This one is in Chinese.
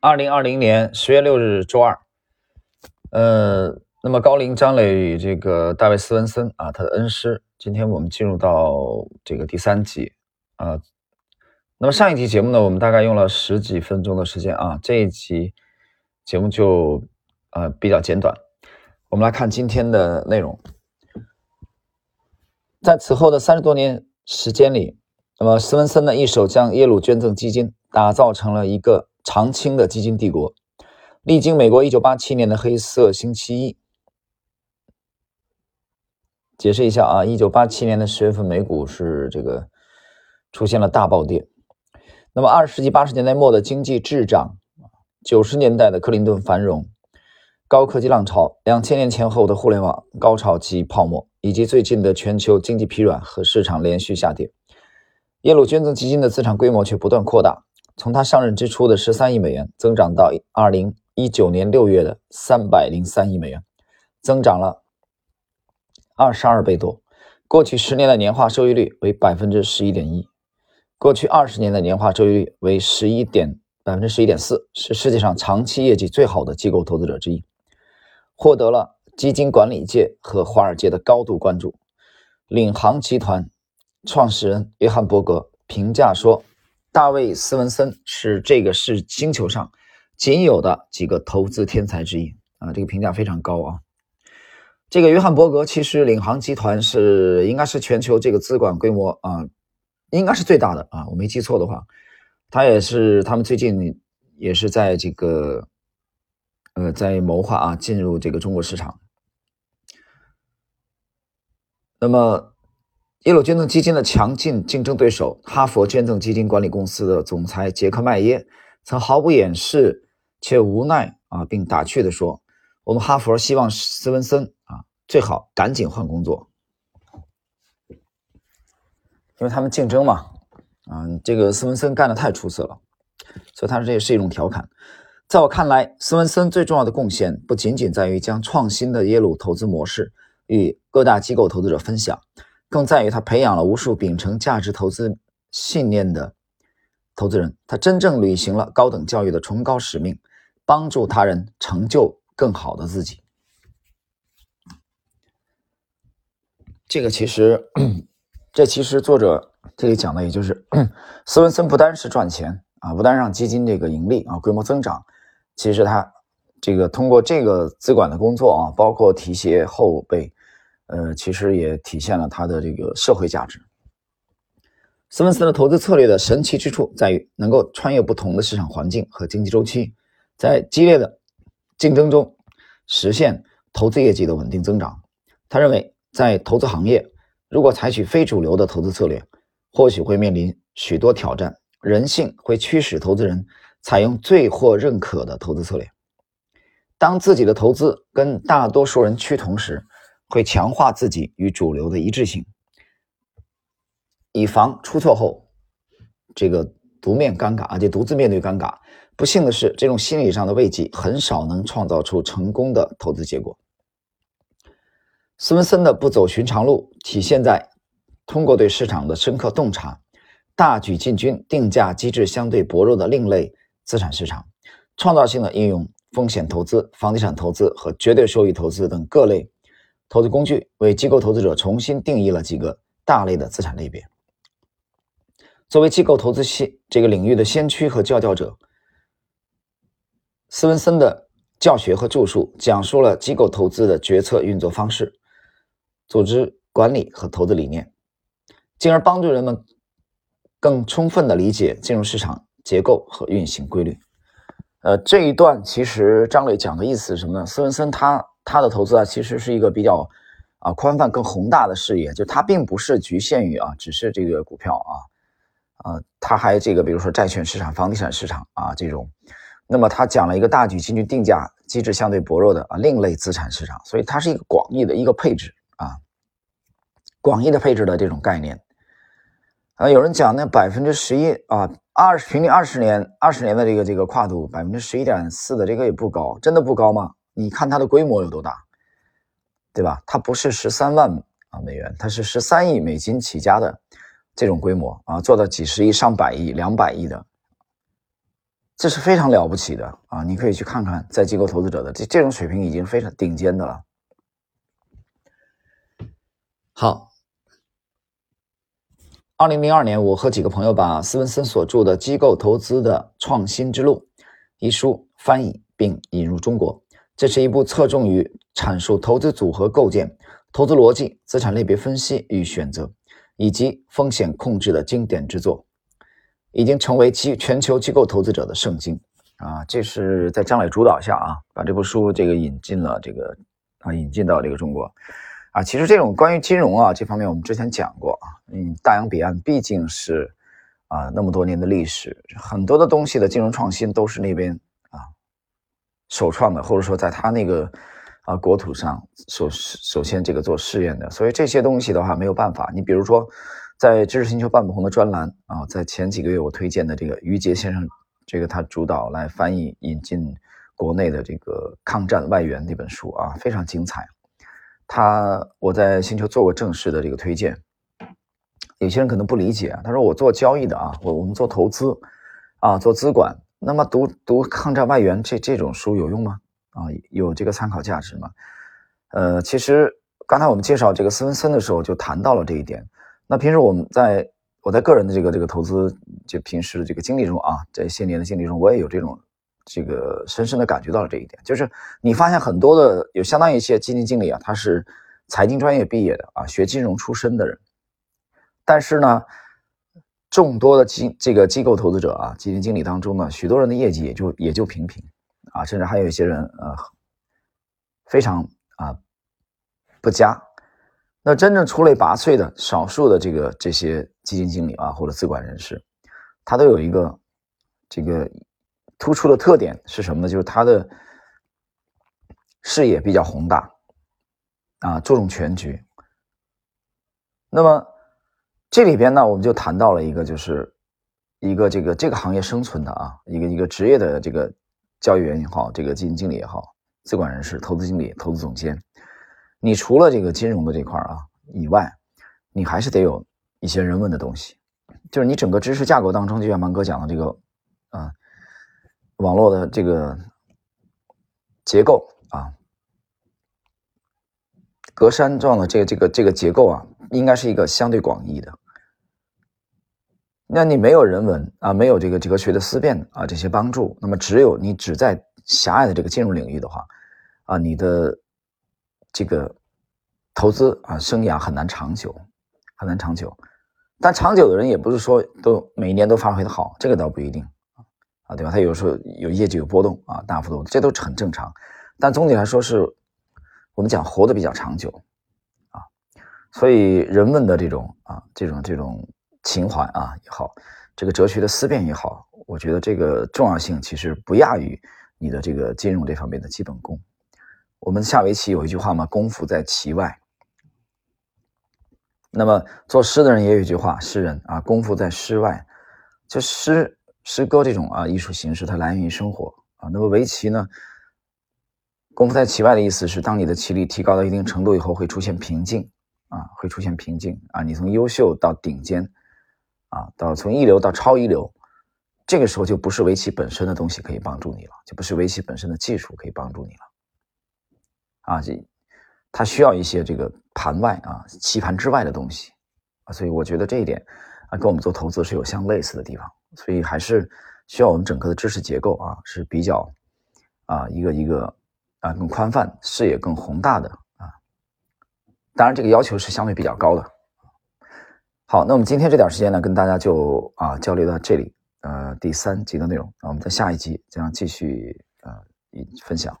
二零二零年十月六日周二，呃，那么高龄张磊与这个大卫·斯文森啊，他的恩师。今天我们进入到这个第三集啊。那么上一集节目呢，我们大概用了十几分钟的时间啊。这一集节目就呃比较简短。我们来看今天的内容。在此后的三十多年时间里，那么斯文森呢一手将耶鲁捐赠基金打造成了一个。长青的基金帝国，历经美国一九八七年的黑色星期一。解释一下啊，一九八七年的十月份，美股是这个出现了大暴跌。那么二十世纪八十年代末的经济滞涨，九十年代的克林顿繁荣，高科技浪潮，两千年前后的互联网高潮及泡沫，以及最近的全球经济疲软和市场连续下跌，耶鲁捐赠基金的资产规模却不断扩大。从他上任之初的十三亿美元增长到二零一九年六月的三百零三亿美元，增长了二十二倍多。过去十年的年化收益率为百分之十一点一，过去二十年的年化收益率为十一点百分之十一点四，是世界上长期业绩最好的机构投资者之一，获得了基金管理界和华尔街的高度关注。领航集团创始人约翰伯格评价说。大卫·斯文森是这个是星球上仅有的几个投资天才之一啊，这个评价非常高啊。这个约翰·伯格其实领航集团是应该是全球这个资管规模啊，应该是最大的啊，我没记错的话，他也是他们最近也是在这个呃在谋划啊进入这个中国市场，那么。耶鲁捐赠基金的强劲竞争对手哈佛捐赠基金管理公司的总裁杰克麦耶曾毫不掩饰且无奈啊，并打趣地说：“我们哈佛希望斯文森啊最好赶紧换工作，因为他们竞争嘛，嗯，这个斯文森干的太出色了，所以他说这也是一种调侃。在我看来，斯文森最重要的贡献不仅仅在于将创新的耶鲁投资模式与各大机构投资者分享。”更在于他培养了无数秉承价值投资信念的投资人，他真正履行了高等教育的崇高使命，帮助他人成就更好的自己。这个其实，这其实作者这里讲的，也就是斯文森不单是赚钱啊，不单让基金这个盈利啊规模增长，其实他这个通过这个资管的工作啊，包括提携后辈。呃，其实也体现了他的这个社会价值。斯文森的投资策略的神奇之处在于能够穿越不同的市场环境和经济周期，在激烈的竞争中实现投资业绩的稳定增长。他认为，在投资行业，如果采取非主流的投资策略，或许会面临许多挑战。人性会驱使投资人采用最获认可的投资策略。当自己的投资跟大多数人趋同时，会强化自己与主流的一致性，以防出错后这个独面尴尬，而且独自面对尴尬。不幸的是，这种心理上的慰藉很少能创造出成功的投资结果。斯文森的不走寻常路，体现在通过对市场的深刻洞察，大举进军定价机制相对薄弱的另类资产市场，创造性的应用风险投资、房地产投资和绝对收益投资等各类。投资工具为机构投资者重新定义了几个大类的资产类别。作为机构投资先这个领域的先驱和佼佼者，斯文森的教学和著述讲述了机构投资的决策运作方式、组织管理和投资理念，进而帮助人们更充分的理解金融市场结构和运行规律。呃，这一段其实张磊讲的意思是什么呢？斯文森他。他的投资啊，其实是一个比较啊宽泛、更宏大的视野，就它并不是局限于啊，只是这个股票啊，啊，他还这个比如说债券市场、房地产市场啊这种。那么他讲了一个大举进军定价机制相对薄弱的啊另类资产市场，所以它是一个广义的一个配置啊，广义的配置的这种概念。啊，有人讲那百分之十一啊，二十平均二十年二十年的这个这个跨度百分之十一点四的这个也不高，真的不高吗？你看它的规模有多大，对吧？它不是十三万啊美元，它是十三亿美金起家的这种规模啊，做到几十亿、上百亿、两百亿的这是非常了不起的啊！你可以去看看，在机构投资者的这这种水平已经非常顶尖的了。好，二零零二年，我和几个朋友把斯文森所著的《机构投资的创新之路》一书翻译并引入中国。这是一部侧重于阐述投资组合构建、投资逻辑、资产类别分析与选择以及风险控制的经典之作。已经成为机全球机构投资者的圣经啊！这是在张磊主导下啊，把这部书这个引进了这个啊，引进到这个中国啊。其实这种关于金融啊这方面，我们之前讲过啊。嗯，大洋彼岸毕竟是啊那么多年的历史，很多的东西的金融创新都是那边首创的，或者说在他那个啊国土上首首先这个做试验的。所以这些东西的话没有办法。你比如说。在知识星球半不红的专栏啊，在前几个月我推荐的这个于杰先生，这个他主导来翻译引进国内的这个《抗战外援》那本书啊，非常精彩。他我在星球做过正式的这个推荐，有些人可能不理解，他说我做交易的啊，我我们做投资啊，做资管，那么读读《抗战外援》这这种书有用吗？啊，有这个参考价值吗？呃，其实刚才我们介绍这个斯文森的时候就谈到了这一点。那平时我们在我在个人的这个这个投资就平时的这个经历中啊，这些年的经历中，我也有这种这个深深的感觉到了这一点，就是你发现很多的有相当一些基金经理啊，他是财经专业毕业的啊，学金融出身的人，但是呢，众多的机这个机构投资者啊，基金经理当中呢，许多人的业绩也就也就平平啊，甚至还有一些人呃非常啊不佳。那真正出类拔萃的少数的这个这些基金经理啊，或者资管人士，他都有一个这个突出的特点是什么呢？就是他的视野比较宏大啊，注重全局。那么这里边呢，我们就谈到了一个，就是一个这个这个行业生存的啊，一个一个职业的这个交易员也好，这个基金经理也好，资管人士、投资经理、投资总监。你除了这个金融的这块啊以外，你还是得有一些人文的东西，就是你整个知识架构当中，就像芒哥讲的这个，啊，网络的这个结构啊，格栅状的这个这个这个结构啊，应该是一个相对广义的。那你没有人文啊，没有这个哲学的思辨啊这些帮助，那么只有你只在狭隘的这个金融领域的话，啊，你的。这个投资啊，生涯很难长久，很难长久。但长久的人也不是说都每年都发挥的好，这个倒不一定啊，对吧？他有时候有业绩有波动啊，大幅度，这都很正常。但总体来说，是我们讲活得比较长久。所以人们的这种啊，这种这种情怀啊也好，这个哲学的思辨也好，我觉得这个重要性其实不亚于你的这个金融这方面的基本功。我们下围棋有一句话嘛，功夫在棋外。那么做诗的人也有一句话，诗人啊，功夫在诗外。就诗诗歌这种啊艺术形式，它来源于生活啊。那么围棋呢，功夫在棋外的意思是，当你的棋力提高到一定程度以后，会出现瓶颈啊，会出现瓶颈啊。你从优秀到顶尖啊，到从一流到超一流，这个时候就不是围棋本身的东西可以帮助你了，就不是围棋本身的技术可以帮助你了。啊，这它需要一些这个盘外啊，棋盘之外的东西啊，所以我觉得这一点啊，跟我们做投资是有相类似的地方，所以还是需要我们整个的知识结构啊是比较啊一个一个啊更宽泛、视野更宏大的，当然这个要求是相对比较高的。好，那我们今天这点时间呢，跟大家就啊交流到这里，呃，第三集的内容，那我们在下一集将继续呃分享。